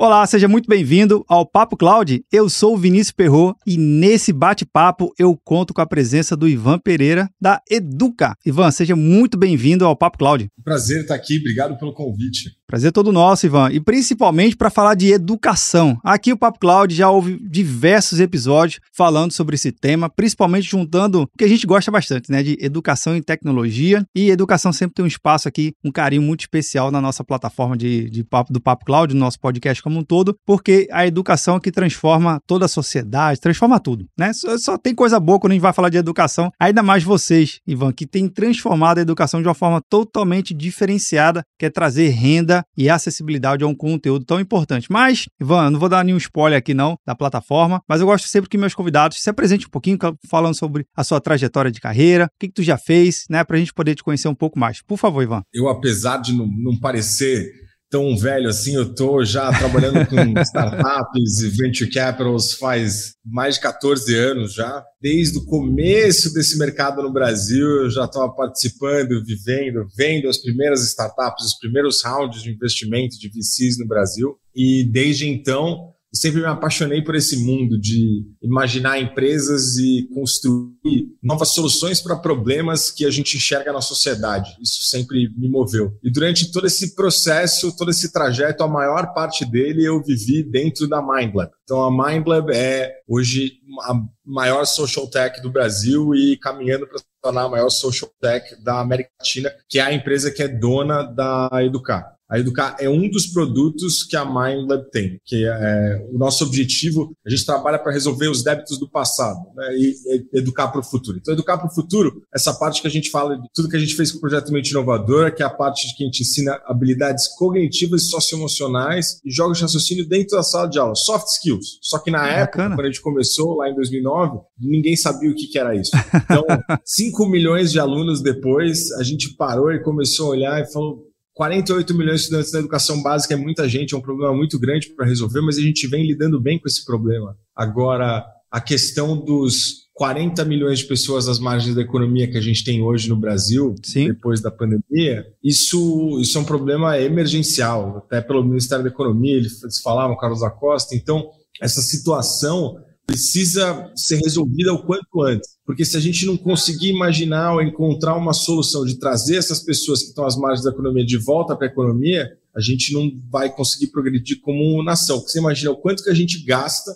Olá, seja muito bem-vindo ao Papo Cloud. Eu sou o Vinícius Perro e nesse bate-papo eu conto com a presença do Ivan Pereira da Educa. Ivan, seja muito bem-vindo ao Papo Cloud. Prazer estar aqui, obrigado pelo convite. Prazer todo nosso, Ivan. E principalmente para falar de educação. Aqui o Papo Cloud já houve diversos episódios falando sobre esse tema, principalmente juntando o que a gente gosta bastante, né? De educação e tecnologia. E educação sempre tem um espaço aqui, um carinho muito especial na nossa plataforma de, de papo, do Papo Cloud, no nosso podcast como um todo, porque a educação é que transforma toda a sociedade, transforma tudo, né? Só, só tem coisa boa quando a gente vai falar de educação, ainda mais vocês, Ivan, que tem transformado a educação de uma forma totalmente diferenciada, que é trazer renda e acessibilidade a um conteúdo tão importante. Mas, Ivan, não vou dar nenhum spoiler aqui não da plataforma, mas eu gosto sempre que meus convidados se apresentem um pouquinho falando sobre a sua trajetória de carreira, o que, que tu já fez, né, pra gente poder te conhecer um pouco mais. Por favor, Ivan. Eu, apesar de não, não parecer tão velho assim, eu tô já trabalhando com startups e venture capitals faz mais de 14 anos já. Desde o começo desse mercado no Brasil, eu já estava participando, vivendo, vendo as primeiras startups, os primeiros rounds de investimento de VCs no Brasil. E desde então, sempre me apaixonei por esse mundo de imaginar empresas e construir novas soluções para problemas que a gente enxerga na sociedade. Isso sempre me moveu. E durante todo esse processo, todo esse trajeto, a maior parte dele eu vivi dentro da MindLab. Então a MindLab é hoje a maior social tech do Brasil e caminhando para se tornar a maior social tech da América Latina, que é a empresa que é dona da Educar. A Educar é um dos produtos que a MindLab tem, que é o nosso objetivo. A gente trabalha para resolver os débitos do passado né, e, e educar para o futuro. Então, educar para o futuro, essa parte que a gente fala de tudo que a gente fez com o projeto Mente Inovadora, que é a parte de que a gente ensina habilidades cognitivas e socioemocionais e jogos de raciocínio dentro da sala de aula, soft skills. Só que na Bacana. época, quando a gente começou lá em 2009, ninguém sabia o que, que era isso. Então, 5 milhões de alunos depois, a gente parou e começou a olhar e falou 48 milhões de estudantes na educação básica é muita gente, é um problema muito grande para resolver, mas a gente vem lidando bem com esse problema. Agora, a questão dos 40 milhões de pessoas às margens da economia que a gente tem hoje no Brasil, Sim. depois da pandemia, isso, isso é um problema emergencial. Até pelo Ministério da Economia, eles falavam, Carlos Acosta. Então, essa situação precisa ser resolvida o quanto antes. Porque se a gente não conseguir imaginar ou encontrar uma solução de trazer essas pessoas que estão às margens da economia de volta para a economia, a gente não vai conseguir progredir como nação. Você imagina o quanto que a gente gasta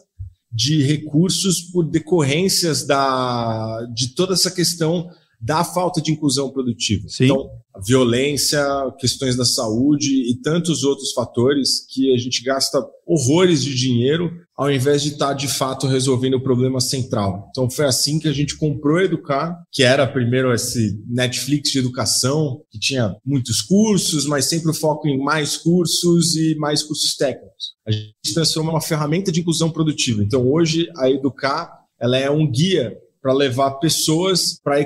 de recursos por decorrências da, de toda essa questão da falta de inclusão produtiva. Sim. Então, violência, questões da saúde e tantos outros fatores que a gente gasta horrores de dinheiro ao invés de estar tá, de fato resolvendo o problema central. Então foi assim que a gente comprou Educar, que era primeiro esse Netflix de educação, que tinha muitos cursos, mas sempre o foco em mais cursos e mais cursos técnicos. A gente transformou uma ferramenta de inclusão produtiva. Então hoje a Educar ela é um guia para levar pessoas para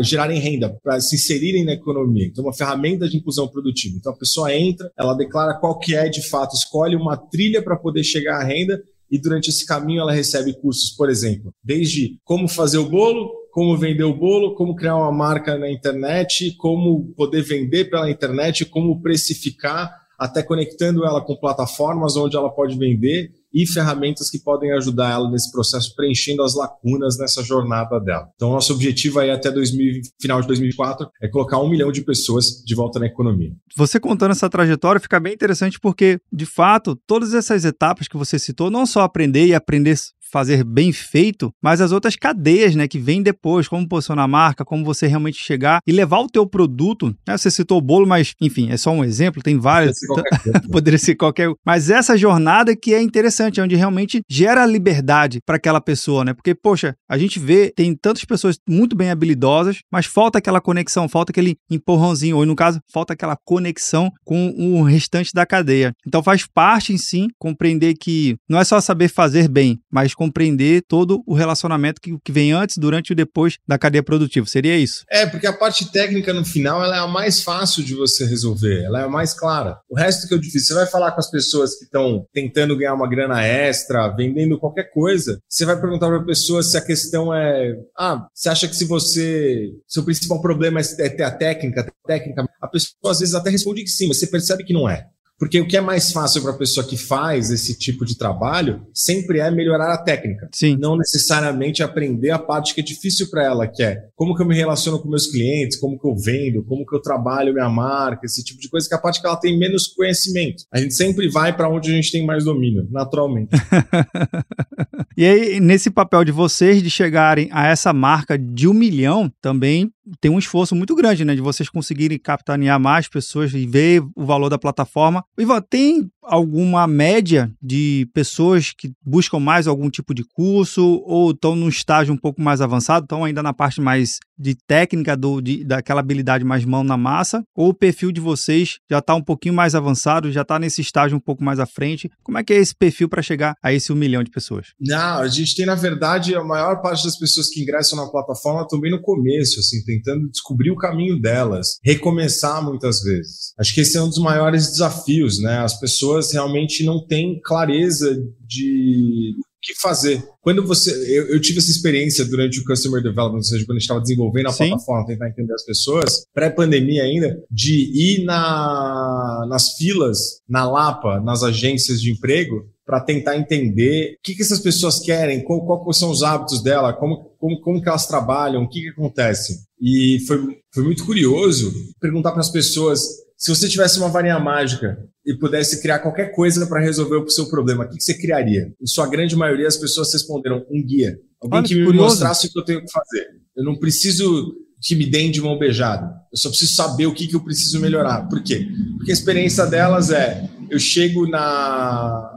gerarem renda, para se inserirem na economia. Então, uma ferramenta de inclusão produtiva. Então, a pessoa entra, ela declara qual que é de fato, escolhe uma trilha para poder chegar à renda e durante esse caminho ela recebe cursos, por exemplo, desde como fazer o bolo, como vender o bolo, como criar uma marca na internet, como poder vender pela internet, como precificar, até conectando ela com plataformas onde ela pode vender e ferramentas que podem ajudar ela nesse processo, preenchendo as lacunas nessa jornada dela. Então, nosso objetivo aí até 2000, final de 2004 é colocar um milhão de pessoas de volta na economia. Você contando essa trajetória fica bem interessante porque, de fato, todas essas etapas que você citou, não só aprender e aprender fazer bem feito, mas as outras cadeias, né, que vêm depois, como posicionar a marca, como você realmente chegar e levar o teu produto. Né? Você citou o bolo, mas enfim, é só um exemplo, tem vários. Poderia ser qualquer, Poderia ser qualquer Mas essa jornada que é interessante, onde realmente gera liberdade para aquela pessoa, né? Porque, poxa, a gente vê, tem tantas pessoas muito bem habilidosas, mas falta aquela conexão, falta aquele empurrãozinho, ou no caso, falta aquela conexão com o restante da cadeia. Então faz parte, em si, compreender que não é só saber fazer bem, mas compreender todo o relacionamento que, que vem antes, durante e depois da cadeia produtiva. Seria isso? É, porque a parte técnica no final ela é a mais fácil de você resolver, ela é a mais clara. O resto que é difícil, você vai falar com as pessoas que estão tentando ganhar uma grana extra, vendendo qualquer coisa, você vai perguntar para a pessoa se a questão é, ah, você acha que se você, seu principal problema é ter a técnica, a técnica, a pessoa às vezes até responde que sim, mas você percebe que não é. Porque o que é mais fácil para a pessoa que faz esse tipo de trabalho sempre é melhorar a técnica. Sim. Não necessariamente aprender a parte que é difícil para ela, que é como que eu me relaciono com meus clientes, como que eu vendo, como que eu trabalho minha marca, esse tipo de coisa, que é a parte que ela tem menos conhecimento. A gente sempre vai para onde a gente tem mais domínio, naturalmente. e aí, nesse papel de vocês de chegarem a essa marca de um milhão, também tem um esforço muito grande, né? De vocês conseguirem capitanear mais pessoas e ver o valor da plataforma. Ivan, tem alguma média de pessoas que buscam mais algum tipo de curso ou estão num estágio um pouco mais avançado, estão ainda na parte mais de técnica do, de, daquela habilidade mais mão na massa, ou o perfil de vocês já está um pouquinho mais avançado, já está nesse estágio um pouco mais à frente? Como é que é esse perfil para chegar a esse um milhão de pessoas? Não, a gente tem, na verdade, a maior parte das pessoas que ingressam na plataforma também no começo, assim, tentando descobrir o caminho delas, recomeçar muitas vezes. Acho que esse é um dos maiores desafios, né? As pessoas realmente não têm clareza de que fazer. Quando você. Eu, eu, tive essa experiência durante o Customer Development, ou seja, quando a gente estava desenvolvendo a Sim. plataforma, tentar entender as pessoas, pré-pandemia ainda, de ir na, nas filas, na Lapa, nas agências de emprego, para tentar entender o que, que essas pessoas querem, qual, qual são os hábitos dela, como, como, como que elas trabalham, o que, que acontece. E foi, foi muito curioso perguntar para as pessoas se você tivesse uma varinha mágica e pudesse criar qualquer coisa para resolver o seu problema, o que, você criaria? Em sua grande maioria, as pessoas responderam um guia. Alguém Olha, que me curioso. mostrasse o que eu tenho que fazer. Eu não preciso que me deem de mão beijada. Eu só preciso saber o que, que eu preciso melhorar. Por quê? Porque a experiência delas é: eu chego na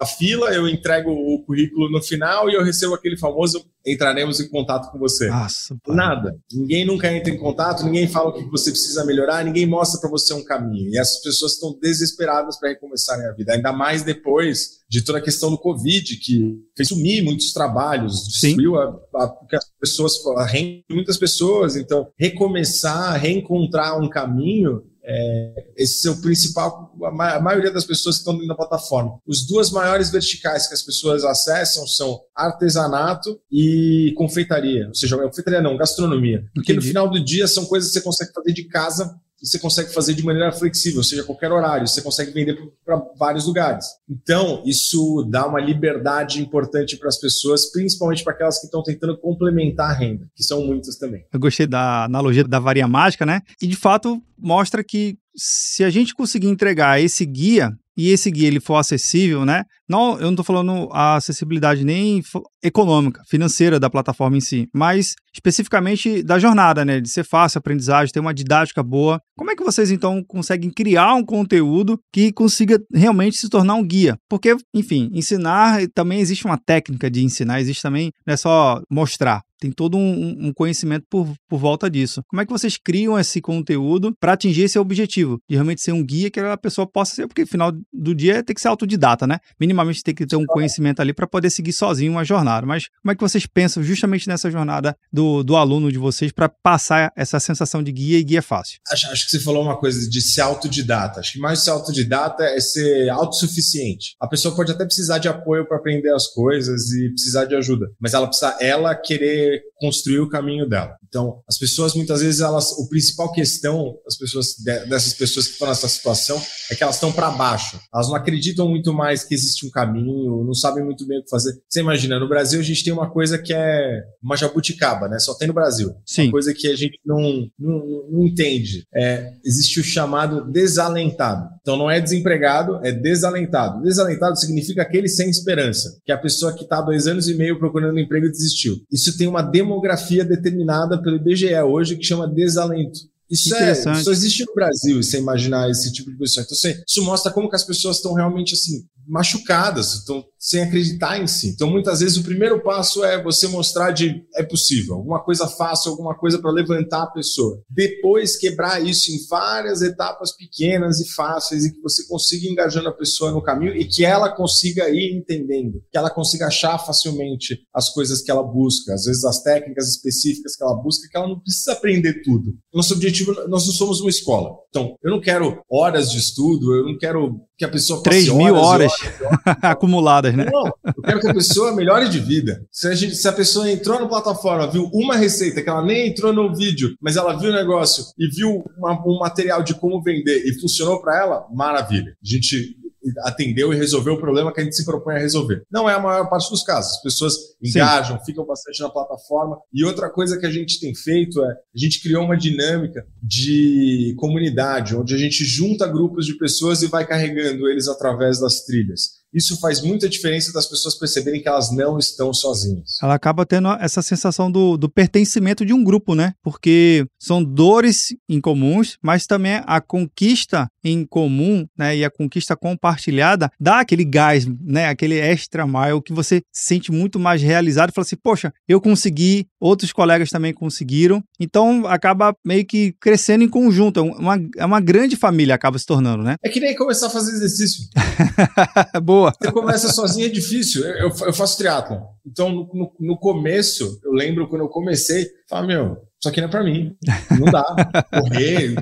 a fila, eu entrego o currículo no final e eu recebo aquele famoso entraremos em contato com você. Nossa, Nada. Ninguém nunca entra em contato, ninguém fala o que você precisa melhorar, ninguém mostra para você um caminho. E essas pessoas estão desesperadas para recomeçarem a vida, ainda mais depois de toda a questão do Covid, que fez sumir muitos trabalhos, destruiu a, a, as pessoas, a muitas pessoas. Então, recomeçar, reencontrar um caminho é, esse é o principal, a maioria das pessoas que estão dentro da plataforma. Os duas maiores verticais que as pessoas acessam são artesanato e confeitaria. Ou seja, confeitaria não, gastronomia. Porque Entendi. no final do dia são coisas que você consegue fazer de casa você consegue fazer de maneira flexível, ou seja, qualquer horário, você consegue vender para vários lugares. Então, isso dá uma liberdade importante para as pessoas, principalmente para aquelas que estão tentando complementar a renda, que são muitas também. Eu gostei da analogia da varinha mágica, né? E de fato mostra que se a gente conseguir entregar esse guia e esse guia ele for acessível, né? Não, eu não estou falando a acessibilidade nem econômica, financeira da plataforma em si, mas especificamente da jornada, né? De ser fácil aprendizagem, ter uma didática boa. Como é que vocês então conseguem criar um conteúdo que consiga realmente se tornar um guia? Porque, enfim, ensinar também existe uma técnica de ensinar, existe também, não é só mostrar tem todo um, um, conhecimento por, por volta disso. Como é que vocês criam esse conteúdo para atingir esse objetivo? De realmente ser um guia que a pessoa possa ser, porque no final do dia tem que ser autodidata, né? minimamente tem que ter um conhecimento ali para poder seguir sozinho uma jornada. Mas como é que vocês pensam justamente nessa jornada do, do aluno de vocês para passar essa sensação de guia e guia fácil? Acho, acho, que você falou uma coisa de ser autodidata. Acho que mais ser autodidata é ser autossuficiente. A pessoa pode até precisar de apoio para aprender as coisas e precisar de ajuda, mas ela precisa ela querer construir o caminho dela. Então, as pessoas muitas vezes elas, o principal questão, as pessoas dessas pessoas que estão nessa situação é que elas estão para baixo. Elas não acreditam muito mais que existe um caminho, não sabem muito bem o que fazer. Você imagina, no Brasil a gente tem uma coisa que é uma jabuticaba, né? Só tem no Brasil. Sim. Uma coisa que a gente não, não, não entende. É, existe o chamado desalentado. Então não é desempregado, é desalentado. Desalentado significa aquele sem esperança, que é a pessoa que está há dois anos e meio procurando um emprego e desistiu. Isso tem uma demografia determinada pelo IBGE hoje que chama desalento. Isso, é, isso existe no Brasil, você imaginar esse tipo de pessoa. Então, isso mostra como que as pessoas estão realmente assim machucadas, estão sem acreditar em si. Então, muitas vezes, o primeiro passo é você mostrar de é possível, alguma coisa fácil, alguma coisa para levantar a pessoa. Depois, quebrar isso em várias etapas pequenas e fáceis e que você consiga engajando a pessoa no caminho e que ela consiga ir entendendo, que ela consiga achar facilmente as coisas que ela busca, às vezes as técnicas específicas que ela busca, que ela não precisa aprender tudo. Nosso objetivo, nós não somos uma escola. Então, eu não quero horas de estudo, eu não quero que a pessoa passe 3 mil horas, horas, horas acumuladas, né? Não, eu quero que a pessoa melhore de vida. Se a, gente, se a pessoa entrou na plataforma, viu uma receita, que ela nem entrou no vídeo, mas ela viu o negócio e viu uma, um material de como vender e funcionou para ela, maravilha. A gente atendeu e resolveu o problema que a gente se propõe a resolver. Não é a maior parte dos casos. As pessoas engajam, Sim. ficam bastante na plataforma. E outra coisa que a gente tem feito é a gente criou uma dinâmica de comunidade, onde a gente junta grupos de pessoas e vai carregando eles através das trilhas isso faz muita diferença das pessoas perceberem que elas não estão sozinhas. Ela acaba tendo essa sensação do, do pertencimento de um grupo, né? Porque são dores incomuns, mas também a conquista em comum, né? E a conquista compartilhada dá aquele gás, né? Aquele extra mile que você se sente muito mais realizado. Fala assim, poxa, eu consegui, outros colegas também conseguiram. Então acaba meio que crescendo em conjunto. É uma, é uma grande família, acaba se tornando, né? É que nem começar a fazer exercício. Boa boa. Você começa sozinho é difícil. Eu, eu faço triatlon. Então, no, no, no, começo, eu lembro quando eu comecei, falei, meu, isso aqui não é pra mim. Não dá. Correr,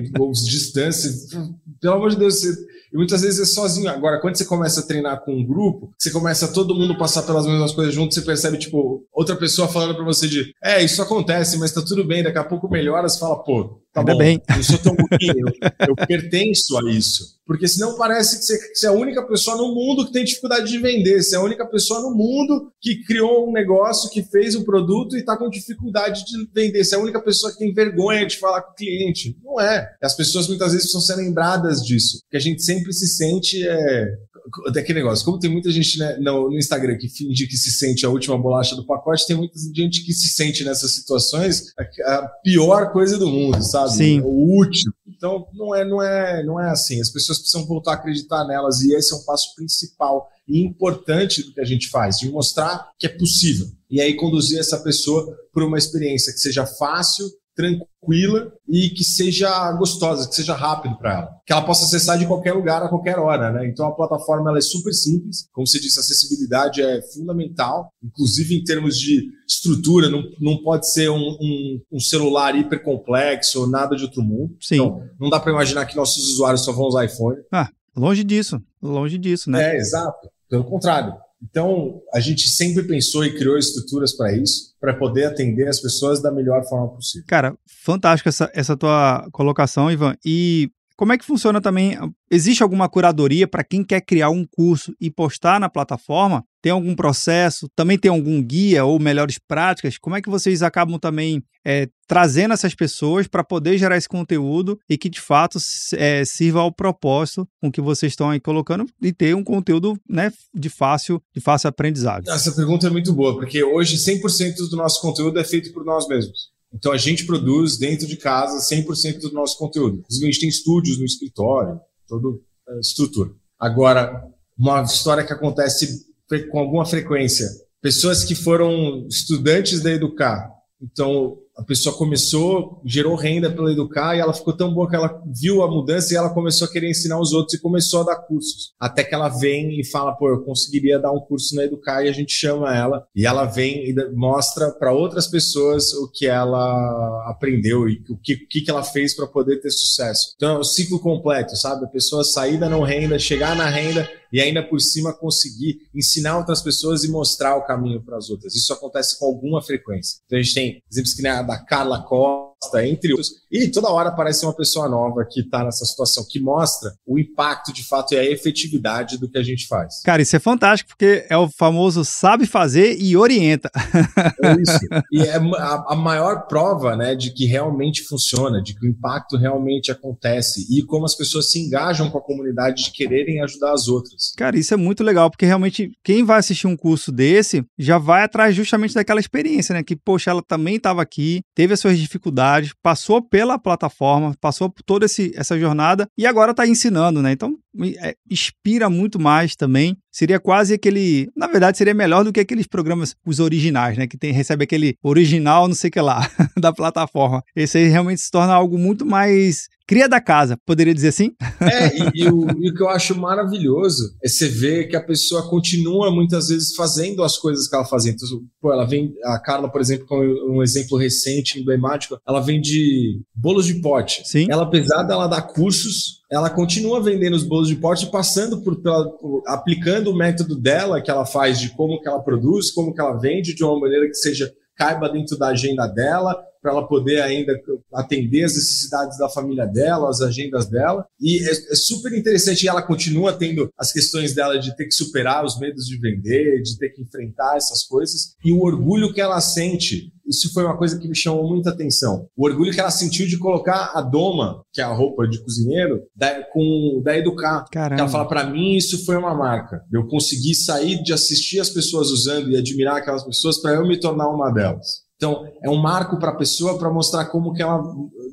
distâncias. Pelo amor de Deus, você e muitas vezes é sozinho. Agora, quando você começa a treinar com um grupo, você começa todo mundo passar pelas mesmas coisas junto, você percebe, tipo, outra pessoa falando para você de, é, isso acontece, mas tá tudo bem, daqui a pouco melhora, você fala, pô, tá Ainda bom, bem. eu sou tão eu, eu pertenço a isso. Porque senão parece que você, que você, é a única pessoa no mundo que tem dificuldade de vender. Você é a única pessoa no mundo que criou um negócio, que fez um produto e está com dificuldade de vender. Você é a única pessoa que tem vergonha de falar com o cliente. Não é. As pessoas muitas vezes precisam ser lembradas disso. Que a gente sempre se sente. É, daquele negócio, como tem muita gente né, no, no, Instagram que finge que se sente a última bolacha do pacote, tem muita gente que se sente nessas situações a, a pior coisa do mundo, sabe? Sim. O último. Então, não é, não, é, não é assim. As pessoas precisam voltar a acreditar nelas e esse é um passo principal e importante do que a gente faz, de mostrar que é possível. E aí conduzir essa pessoa por uma experiência que seja fácil, tranquila e que seja gostosa, que seja rápido para ela, que ela possa acessar de qualquer lugar a qualquer hora, né? Então a plataforma ela é super simples, como você disse, a acessibilidade é fundamental, inclusive em termos de estrutura, não, não pode ser um, um, um celular hiper complexo ou nada de outro mundo. Sim. Então, não dá para imaginar que nossos usuários só vão usar iPhone. Ah, longe disso, longe disso, né? É, exato. Pelo contrário, então, a gente sempre pensou e criou estruturas para isso, para poder atender as pessoas da melhor forma possível. Cara, fantástica essa, essa tua colocação, Ivan. E como é que funciona também? Existe alguma curadoria para quem quer criar um curso e postar na plataforma? Tem algum processo? Também tem algum guia ou melhores práticas? Como é que vocês acabam também é, trazendo essas pessoas para poder gerar esse conteúdo e que de fato é, sirva ao propósito com que vocês estão aí colocando e ter um conteúdo né, de, fácil, de fácil aprendizado? Essa pergunta é muito boa, porque hoje 100% do nosso conteúdo é feito por nós mesmos. Então a gente produz dentro de casa 100% do nosso conteúdo. Inclusive a gente tem estúdios no escritório, toda a estrutura. Agora, uma história que acontece com alguma frequência, pessoas que foram estudantes da Educar, então a pessoa começou, gerou renda pela Educar e ela ficou tão boa que ela viu a mudança e ela começou a querer ensinar os outros e começou a dar cursos. Até que ela vem e fala, pô, eu conseguiria dar um curso na Educar e a gente chama ela e ela vem e mostra para outras pessoas o que ela aprendeu e o que, o que ela fez para poder ter sucesso. Então é o ciclo completo, sabe? A pessoa sair da não renda, chegar na renda e ainda por cima conseguir ensinar outras pessoas e mostrar o caminho para as outras. Isso acontece com alguma frequência. Então a gente tem exemplos que nem a da Carla Costa, entre outros. E toda hora aparece uma pessoa nova que está nessa situação, que mostra o impacto de fato e a efetividade do que a gente faz. Cara, isso é fantástico, porque é o famoso sabe fazer e orienta. É isso. E é a, a maior prova né, de que realmente funciona, de que o impacto realmente acontece e como as pessoas se engajam com a comunidade de quererem ajudar as outras. Cara, isso é muito legal, porque realmente quem vai assistir um curso desse já vai atrás justamente daquela experiência, né? Que, poxa, ela também estava aqui, teve as suas dificuldades, passou pela plataforma, passou por toda esse, essa jornada e agora está ensinando, né? Então, inspira muito mais também. Seria quase aquele. Na verdade, seria melhor do que aqueles programas, os originais, né? Que tem, recebe aquele original, não sei o que lá, da plataforma. Esse aí realmente se torna algo muito mais cria da casa, poderia dizer assim? É, e, e, o, e, o, que eu acho maravilhoso é você ver que a pessoa continua muitas vezes fazendo as coisas que ela fazia. Então, pô, ela vem, a Carla, por exemplo, com um exemplo recente, emblemático, ela vende bolos de pote. Sim. Ela, apesar dela dar cursos, ela continua vendendo os bolos de pote, passando por, por, aplicando o método dela que ela faz de como que ela produz, como que ela vende de uma maneira que seja caiba dentro da agenda dela, para ela poder ainda atender as necessidades da família dela, as agendas dela. E é, é, super interessante. E ela continua tendo as questões dela de ter que superar os medos de vender, de ter que enfrentar essas coisas. E o orgulho que ela sente. Isso foi uma coisa que me chamou muita atenção. O orgulho que ela sentiu de colocar a doma, que é a roupa de cozinheiro, da, com da Educar. Caramba. Ela fala: para mim, isso foi uma marca. Eu consegui sair de assistir as pessoas usando e admirar aquelas pessoas para eu me tornar uma delas. Então, é um marco para a pessoa para mostrar como que ela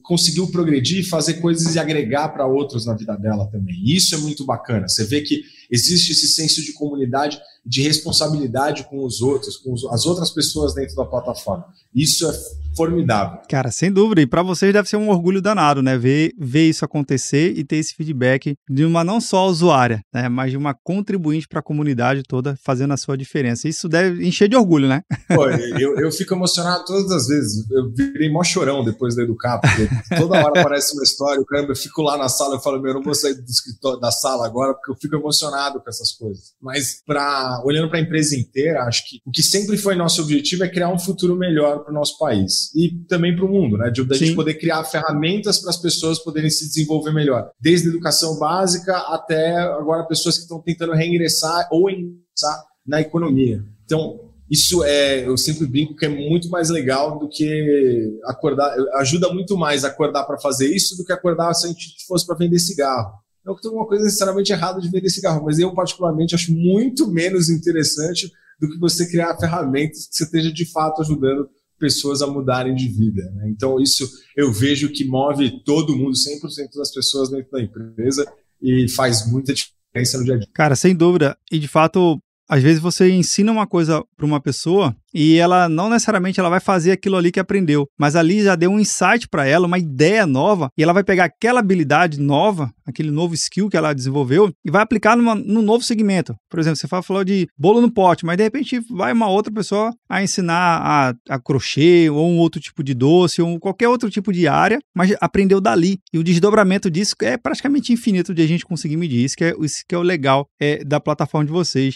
conseguiu progredir, fazer coisas e agregar para outros na vida dela também. Isso é muito bacana. Você vê que existe esse senso de comunidade, de responsabilidade com os outros, com as outras pessoas dentro da plataforma. Isso é formidável. Cara, sem dúvida. E para vocês deve ser um orgulho danado, né? Ver, ver isso acontecer e ter esse feedback de uma não só usuária, né? Mas de uma contribuinte para a comunidade toda fazendo a sua diferença. Isso deve encher de orgulho, né? Pô, eu, eu fico emocionado todas as vezes. Eu virei mó chorão depois de educar, porque toda hora aparece uma história, caramba, eu fico lá na sala, eu falo, meu, eu não vou sair do escritório da sala agora, porque eu fico emocionado com essas coisas. Mas para olhando para a empresa inteira, acho que o que sempre foi nosso objetivo é criar um futuro melhor para o nosso país e também para o mundo, né? De, da gente poder criar ferramentas para as pessoas poderem se desenvolver melhor, desde a educação básica até agora pessoas que estão tentando reingressar ou ingressar na economia. Então, isso é, eu sempre brinco que é muito mais legal do que acordar, ajuda muito mais acordar para fazer isso do que acordar se a gente fosse para vender cigarro. Não que tenha alguma coisa necessariamente errada de vender cigarro, mas eu particularmente acho muito menos interessante do que você criar ferramentas que você esteja de fato ajudando pessoas a mudarem de vida. Né? Então, isso eu vejo que move todo mundo, 100% das pessoas dentro da empresa e faz muita diferença no dia a dia. Cara, sem dúvida. E de fato, às vezes você ensina uma coisa para uma pessoa e ela não necessariamente ela vai fazer aquilo ali que aprendeu, mas ali já deu um insight para ela, uma ideia nova, e ela vai pegar aquela habilidade nova, aquele novo skill que ela desenvolveu e vai aplicar numa, num novo segmento. Por exemplo, você falou de bolo no pote, mas de repente vai uma outra pessoa a ensinar a, a crochê ou um outro tipo de doce ou qualquer outro tipo de área, mas aprendeu dali. E o desdobramento disso é praticamente infinito de a gente conseguir medir. Isso que é, isso que é o legal é, da plataforma de vocês.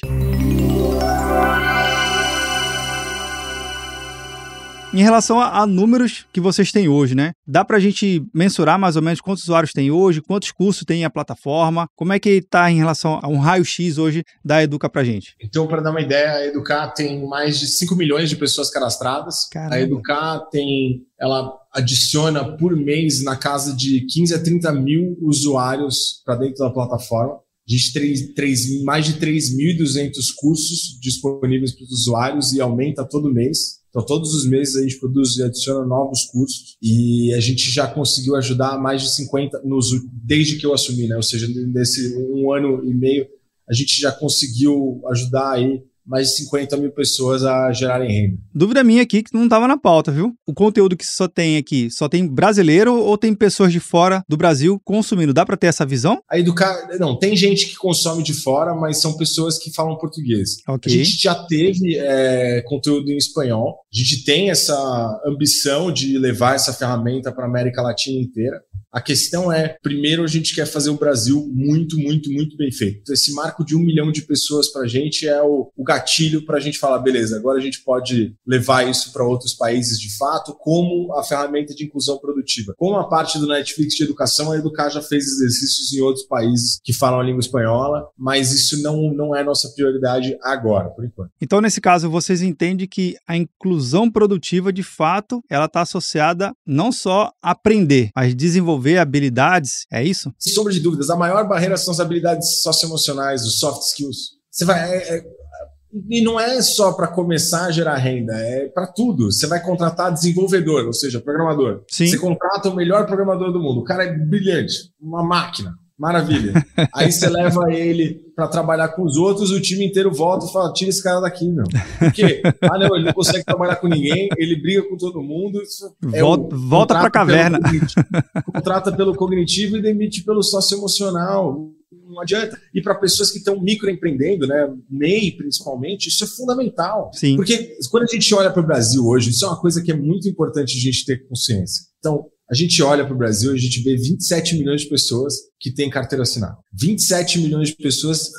Em relação a, a, números que vocês têm hoje, né? Dá para a gente mensurar mais ou menos quantos usuários tem hoje, quantos cursos tem a plataforma? Como é que está em relação a um raio-x hoje da Educa para gente? Então, para dar uma ideia, a Educar tem mais de 5 milhões de pessoas cadastradas. Caramba. A Educar tem, ela adiciona por mês na casa de 15 a 30 mil usuários para dentro da plataforma. A gente tem 3, mais de 3.200 cursos disponíveis para os usuários e aumenta todo mês. Então, todos os meses a gente produz e adiciona novos cursos e a gente já conseguiu ajudar mais de 50, nos, desde que eu assumi, né? Ou seja, nesse um ano e meio, a gente já conseguiu ajudar aí mais de 50 mil pessoas a gerarem renda. Dúvida minha aqui que não estava na pauta, viu? O conteúdo que só tem aqui, só tem brasileiro ou tem pessoas de fora do Brasil consumindo? Dá para ter essa visão? A educar, não, tem gente que consome de fora, mas são pessoas que falam português. Okay. A gente já teve é, conteúdo em espanhol. A gente tem essa ambição de levar essa ferramenta para a América Latina inteira. A questão é, primeiro, a gente quer fazer o Brasil muito, muito, muito bem feito. Esse marco de um milhão de pessoas para a gente é o, o gatilho para a gente falar, beleza, agora a gente pode levar isso para outros países de fato, como a ferramenta de inclusão produtiva. Como a parte do Netflix de educação, a Educar já fez exercícios em outros países que falam a língua espanhola, mas isso não, não é nossa prioridade agora, por enquanto. Então, nesse caso, vocês entendem que a inclusão produtiva, de fato, ela está associada não só a aprender, mas desenvolver habilidades, é isso? Sem sombra de dúvidas, a maior barreira são as habilidades socioemocionais, os soft skills. Você vai. É, é, e não é só para começar a gerar renda, é para tudo. Você vai contratar desenvolvedor, ou seja, programador. Sim. Você contrata o melhor programador do mundo. O cara é brilhante, uma máquina. Maravilha. Aí você leva ele para trabalhar com os outros, o time inteiro volta e fala: tira esse cara daqui, meu. Por quê? Ah, não, ele não consegue trabalhar com ninguém, ele briga com todo mundo. É volta volta para a caverna. contrata pelo cognitivo e demite pelo socioemocional não adianta. E para pessoas que estão microempreendendo, né, MEI principalmente, isso é fundamental. Sim. Porque quando a gente olha para o Brasil hoje, isso é uma coisa que é muito importante a gente ter consciência. Então, a gente olha para o Brasil e a gente vê 27 milhões de pessoas que têm carteira assinada. 27 milhões de pessoas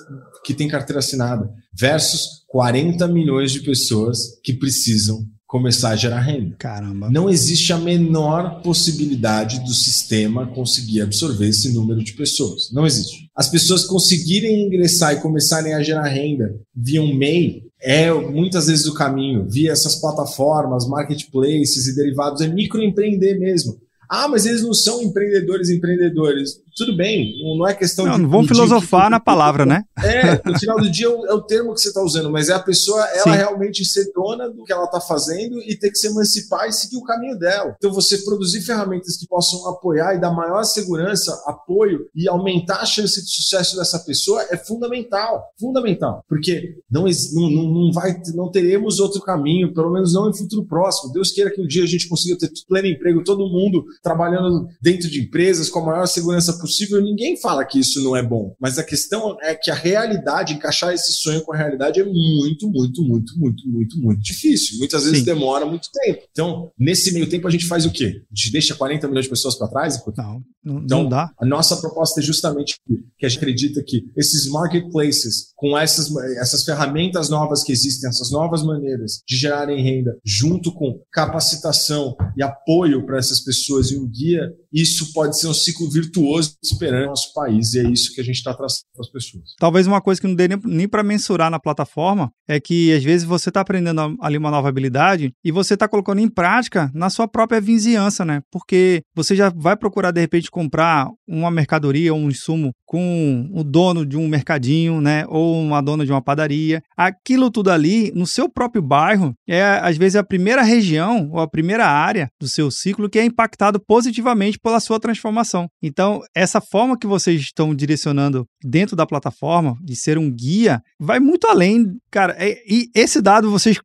que têm carteira assinada versus 40 milhões de pessoas que precisam começar a gerar renda. Caramba. Não existe a menor possibilidade do sistema conseguir absorver esse número de pessoas. Não existe. As pessoas conseguirem ingressar e começarem a gerar renda via um MEI é muitas vezes o caminho, via essas plataformas, marketplaces e derivados, é microempreender mesmo. Ah, mas eles não são empreendedores, empreendedores tudo bem, não é questão não, de. Não vamos filosofar que, na palavra, né? É, no final do dia é o termo que você está usando, mas é a pessoa, ela Sim. realmente ser dona do que ela está fazendo e ter que se emancipar e seguir o caminho dela. Então, você produzir ferramentas que possam apoiar e dar maior segurança, apoio e aumentar a chance de sucesso dessa pessoa é fundamental. Fundamental. Porque não, não, não, vai, não teremos outro caminho, pelo menos não em futuro próximo. Deus queira que um dia a gente consiga ter pleno emprego, todo mundo trabalhando dentro de empresas com a maior segurança possível possível, ninguém fala que isso não é bom. Mas a questão é que a realidade, encaixar esse sonho com a realidade é muito, muito, muito, muito, muito, muito difícil. Muitas vezes Sim. demora muito tempo. Então, nesse meio tempo, a gente faz o quê? A gente deixa 40 milhões de pessoas para trás? Não, não, então, não dá. A nossa proposta é justamente que a gente acredita que esses marketplaces, com essas, essas ferramentas novas que existem, essas novas maneiras de gerarem renda, junto com capacitação e apoio para essas pessoas e um guia, isso pode ser um ciclo virtuoso esperando o nosso país. E é isso que a gente está traçando para as pessoas. Talvez uma coisa que não dê nem, nem para mensurar na plataforma é que às vezes você está aprendendo ali uma nova habilidade e você está colocando em prática na sua própria vizinhança, né? Porque você já vai procurar de repente comprar uma mercadoria ou um insumo com o dono de um mercadinho, né? Ou uma dona de uma padaria. Aquilo tudo ali, no seu próprio bairro, é às vezes a primeira região ou a primeira área do seu ciclo que é impactado positivamente pela sua transformação. Então, essa forma que vocês estão direcionando dentro da plataforma, de ser um guia, vai muito além, cara. É, e esse dado vocês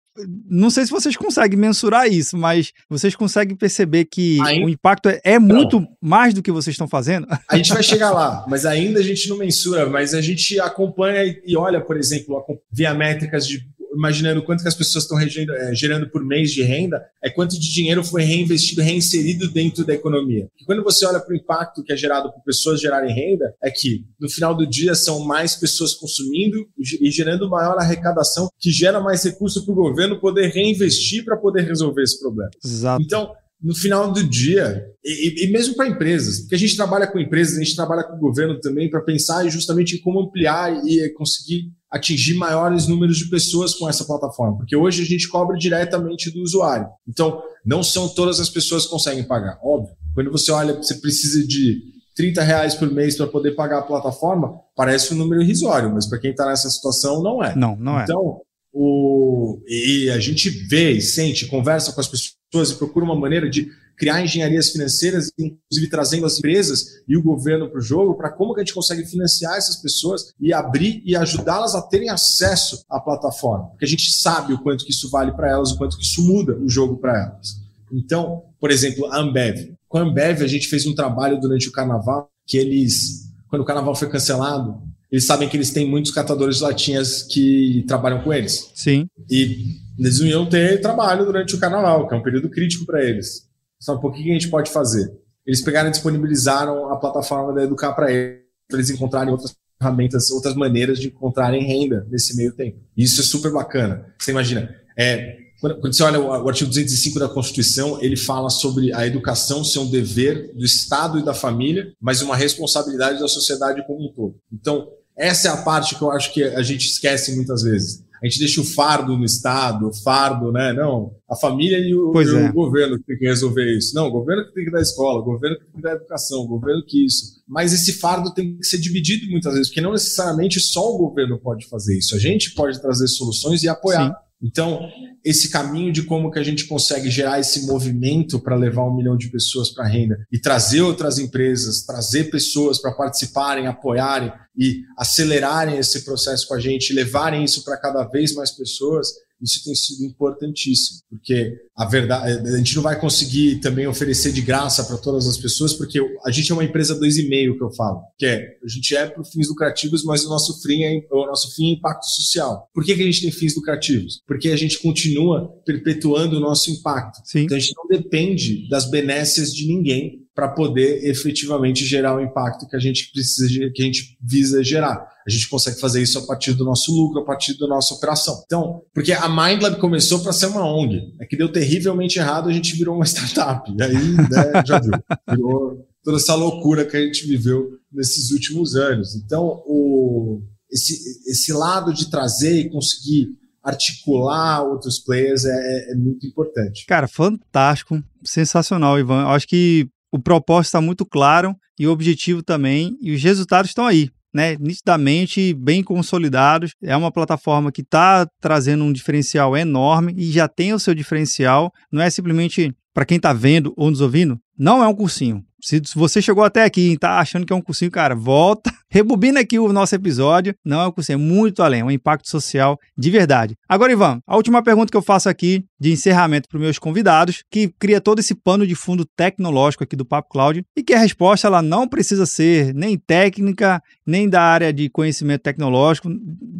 não sei se vocês conseguem mensurar isso, mas vocês conseguem perceber que o impacto é, é muito não. mais do que vocês estão fazendo? A gente vai chegar lá, mas ainda a gente não mensura, mas a gente acompanha e olha, por exemplo, via métricas de imaginando quanto que as pessoas estão é, gerando por mês de renda, é quanto de dinheiro foi reinvestido, reinserido dentro da economia. E quando você olha para o impacto que é gerado por pessoas gerarem renda, é que no final do dia são mais pessoas consumindo e gerando maior arrecadação, que gera mais recurso para o governo poder reinvestir para poder resolver esse problema. Exato. Então, no final do dia, e, e mesmo para empresas, porque a gente trabalha com empresas, a gente trabalha com o governo também para pensar justamente em como ampliar e conseguir atingir maiores números de pessoas com essa plataforma, porque hoje a gente cobra diretamente do usuário. Então, não são todas as pessoas que conseguem pagar, óbvio. Quando você olha, você precisa de 30 reais por mês para poder pagar a plataforma, parece um número irrisório, mas para quem está nessa situação, não é. Não, não é. Então, o, e a gente vê e sente, conversa com as pessoas e procura uma maneira de criar engenharias financeiras, inclusive trazendo as empresas e o governo para o jogo, para como que a gente consegue financiar essas pessoas e abrir e ajudá-las a terem acesso à plataforma. Porque a gente sabe o quanto que isso vale para elas, o quanto que isso muda o jogo para elas. Então, por exemplo, a Ambev. Com a Ambev, a gente fez um trabalho durante o carnaval que eles, quando o carnaval foi cancelado, eles sabem que eles têm muitos catadores de latinhas que trabalham com eles. Sim. E eles não iam ter trabalho durante o carnaval, que é um período crítico para eles. Um pouquinho que a gente pode fazer. Eles pegaram e disponibilizaram a plataforma da Educar para eles, para eles encontrarem outras ferramentas, outras maneiras de encontrarem renda nesse meio tempo. Isso é super bacana. Você imagina, é, quando, quando você olha o, o artigo 205 da Constituição, ele fala sobre a educação ser um dever do Estado e da família, mas uma responsabilidade da sociedade como um todo. Então, essa é a parte que eu acho que a gente esquece muitas vezes a gente deixa o fardo no Estado, o fardo, né? Não, a família e o, e é. o governo que tem que resolver isso. Não, o governo que tem que dar escola, o governo que tem que dar educação, o governo que isso. Mas esse fardo tem que ser dividido muitas vezes, porque não necessariamente só o governo pode fazer isso. A gente pode trazer soluções e apoiar. Sim. Então, esse caminho de como que a gente consegue gerar esse movimento para levar um milhão de pessoas para a renda e trazer outras empresas, trazer pessoas para participarem, apoiarem e acelerarem esse processo com a gente, levarem isso para cada vez mais pessoas, isso tem sido importantíssimo, porque a verdade, a gente não vai conseguir também oferecer de graça para todas as pessoas, porque a gente é uma empresa dois e meio que eu falo, que é a gente é para fins lucrativos, mas o nosso fim é o nosso fim é impacto social. Por que, que a gente tem fins lucrativos? Porque a gente continua perpetuando o nosso impacto. Sim. Então a gente não depende das benécias de ninguém para poder efetivamente gerar o impacto que a gente precisa, que a gente visa gerar. A gente consegue fazer isso a partir do nosso lucro, a partir da nossa operação. Então, porque a MindLab começou para ser uma ONG, é que deu terrivelmente errado, a gente virou uma startup. E aí, né, já viu, virou toda essa loucura que a gente viveu nesses últimos anos. Então, o, esse, esse lado de trazer e conseguir articular outros players é, é, muito importante. Cara, fantástico, sensacional, Ivan. Eu acho que o propósito está muito claro e o objetivo também, e os resultados estão aí né, nitidamente bem consolidados. É uma plataforma que está trazendo um diferencial enorme e já tem o seu diferencial. Não é simplesmente para quem está vendo ou nos ouvindo, não é um cursinho. Se você chegou até aqui e está achando que é um cursinho, cara, volta, rebobina aqui o nosso episódio. Não é um cursinho, é muito além, é um impacto social de verdade. Agora, Ivan, a última pergunta que eu faço aqui de encerramento para os meus convidados, que cria todo esse pano de fundo tecnológico aqui do Papo Cloud, e que a resposta ela não precisa ser nem técnica, nem da área de conhecimento tecnológico,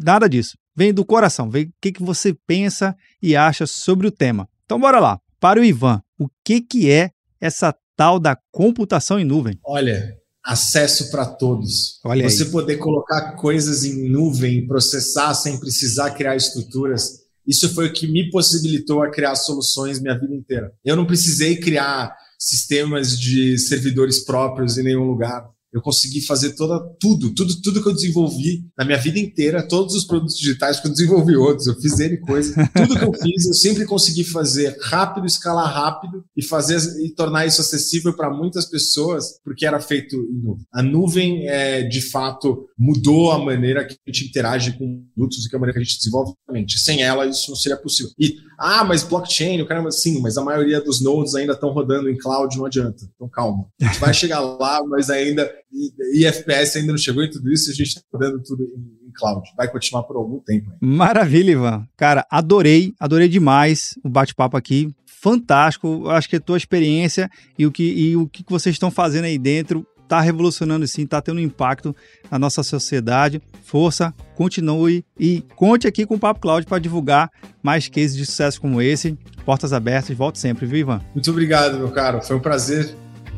nada disso. Vem do coração, vem o que, que você pensa e acha sobre o tema. Então, bora lá. Para o Ivan, o que, que é essa tal da computação em nuvem? Olha, acesso para todos. Olha Você aí. poder colocar coisas em nuvem, processar sem precisar criar estruturas. Isso foi o que me possibilitou a criar soluções minha vida inteira. Eu não precisei criar sistemas de servidores próprios em nenhum lugar eu consegui fazer toda, tudo, tudo, tudo que eu desenvolvi na minha vida inteira, todos os produtos digitais, que eu desenvolvi outros, eu fiz ele coisa, tudo que eu fiz, eu sempre consegui fazer rápido, escalar rápido e fazer e tornar isso acessível para muitas pessoas, porque era feito em nuvem. A nuvem, é, de fato, mudou a maneira que a gente interage com produtos e que a maneira que a gente desenvolve. Sem ela, isso não seria possível. E, ah, mas blockchain, o caramba, sim, mas a maioria dos nodes ainda estão rodando em cloud, não adianta. Então, calma. A gente vai chegar lá, mas ainda e, e FPS ainda não chegou em tudo isso, a gente está dando tudo em, em, cloud. Vai continuar por algum tempo. Maravilha, Ivan. Cara, adorei, adorei demais o bate-papo aqui. Fantástico. Acho que a tua experiência e o que, e o que vocês estão fazendo aí dentro está revolucionando sim, está tendo um impacto na nossa sociedade. Força, continue e conte aqui com o Papo Cloud para divulgar mais cases de sucesso como esse. Portas abertas, volte sempre, viu, Ivan? Muito obrigado, meu caro. Foi um prazer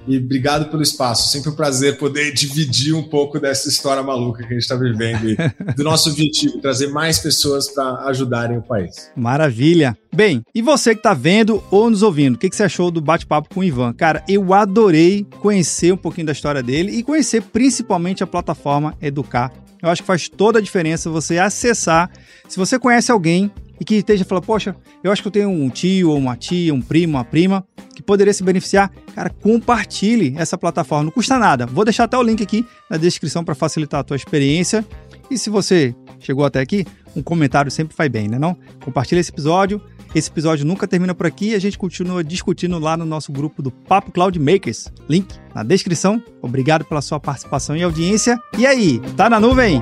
e obrigado pelo espaço. Sempre um prazer poder dividir um pouco dessa história maluca que a gente está vivendo e do nosso objetivo, trazer mais pessoas para ajudarem o país. Maravilha. Bem, e você que está vendo ou nos ouvindo, o que, que você achou do bate-papo com o Ivan? Cara, eu adorei conhecer um pouquinho da história dele e conhecer principalmente a plataforma Educar. Eu acho que faz toda a diferença você acessar. Se você conhece alguém e que esteja falando, poxa, eu acho que eu tenho um tio ou uma tia, um primo, uma prima que poderia se beneficiar, cara, compartilhe essa plataforma, não custa nada. Vou deixar até o link aqui na descrição para facilitar a tua experiência. E se você chegou até aqui, um comentário sempre faz bem, né não? Compartilha esse episódio. Esse episódio nunca termina por aqui e a gente continua discutindo lá no nosso grupo do Papo Cloud Makers. Link na descrição. Obrigado pela sua participação e audiência. E aí, tá na nuvem?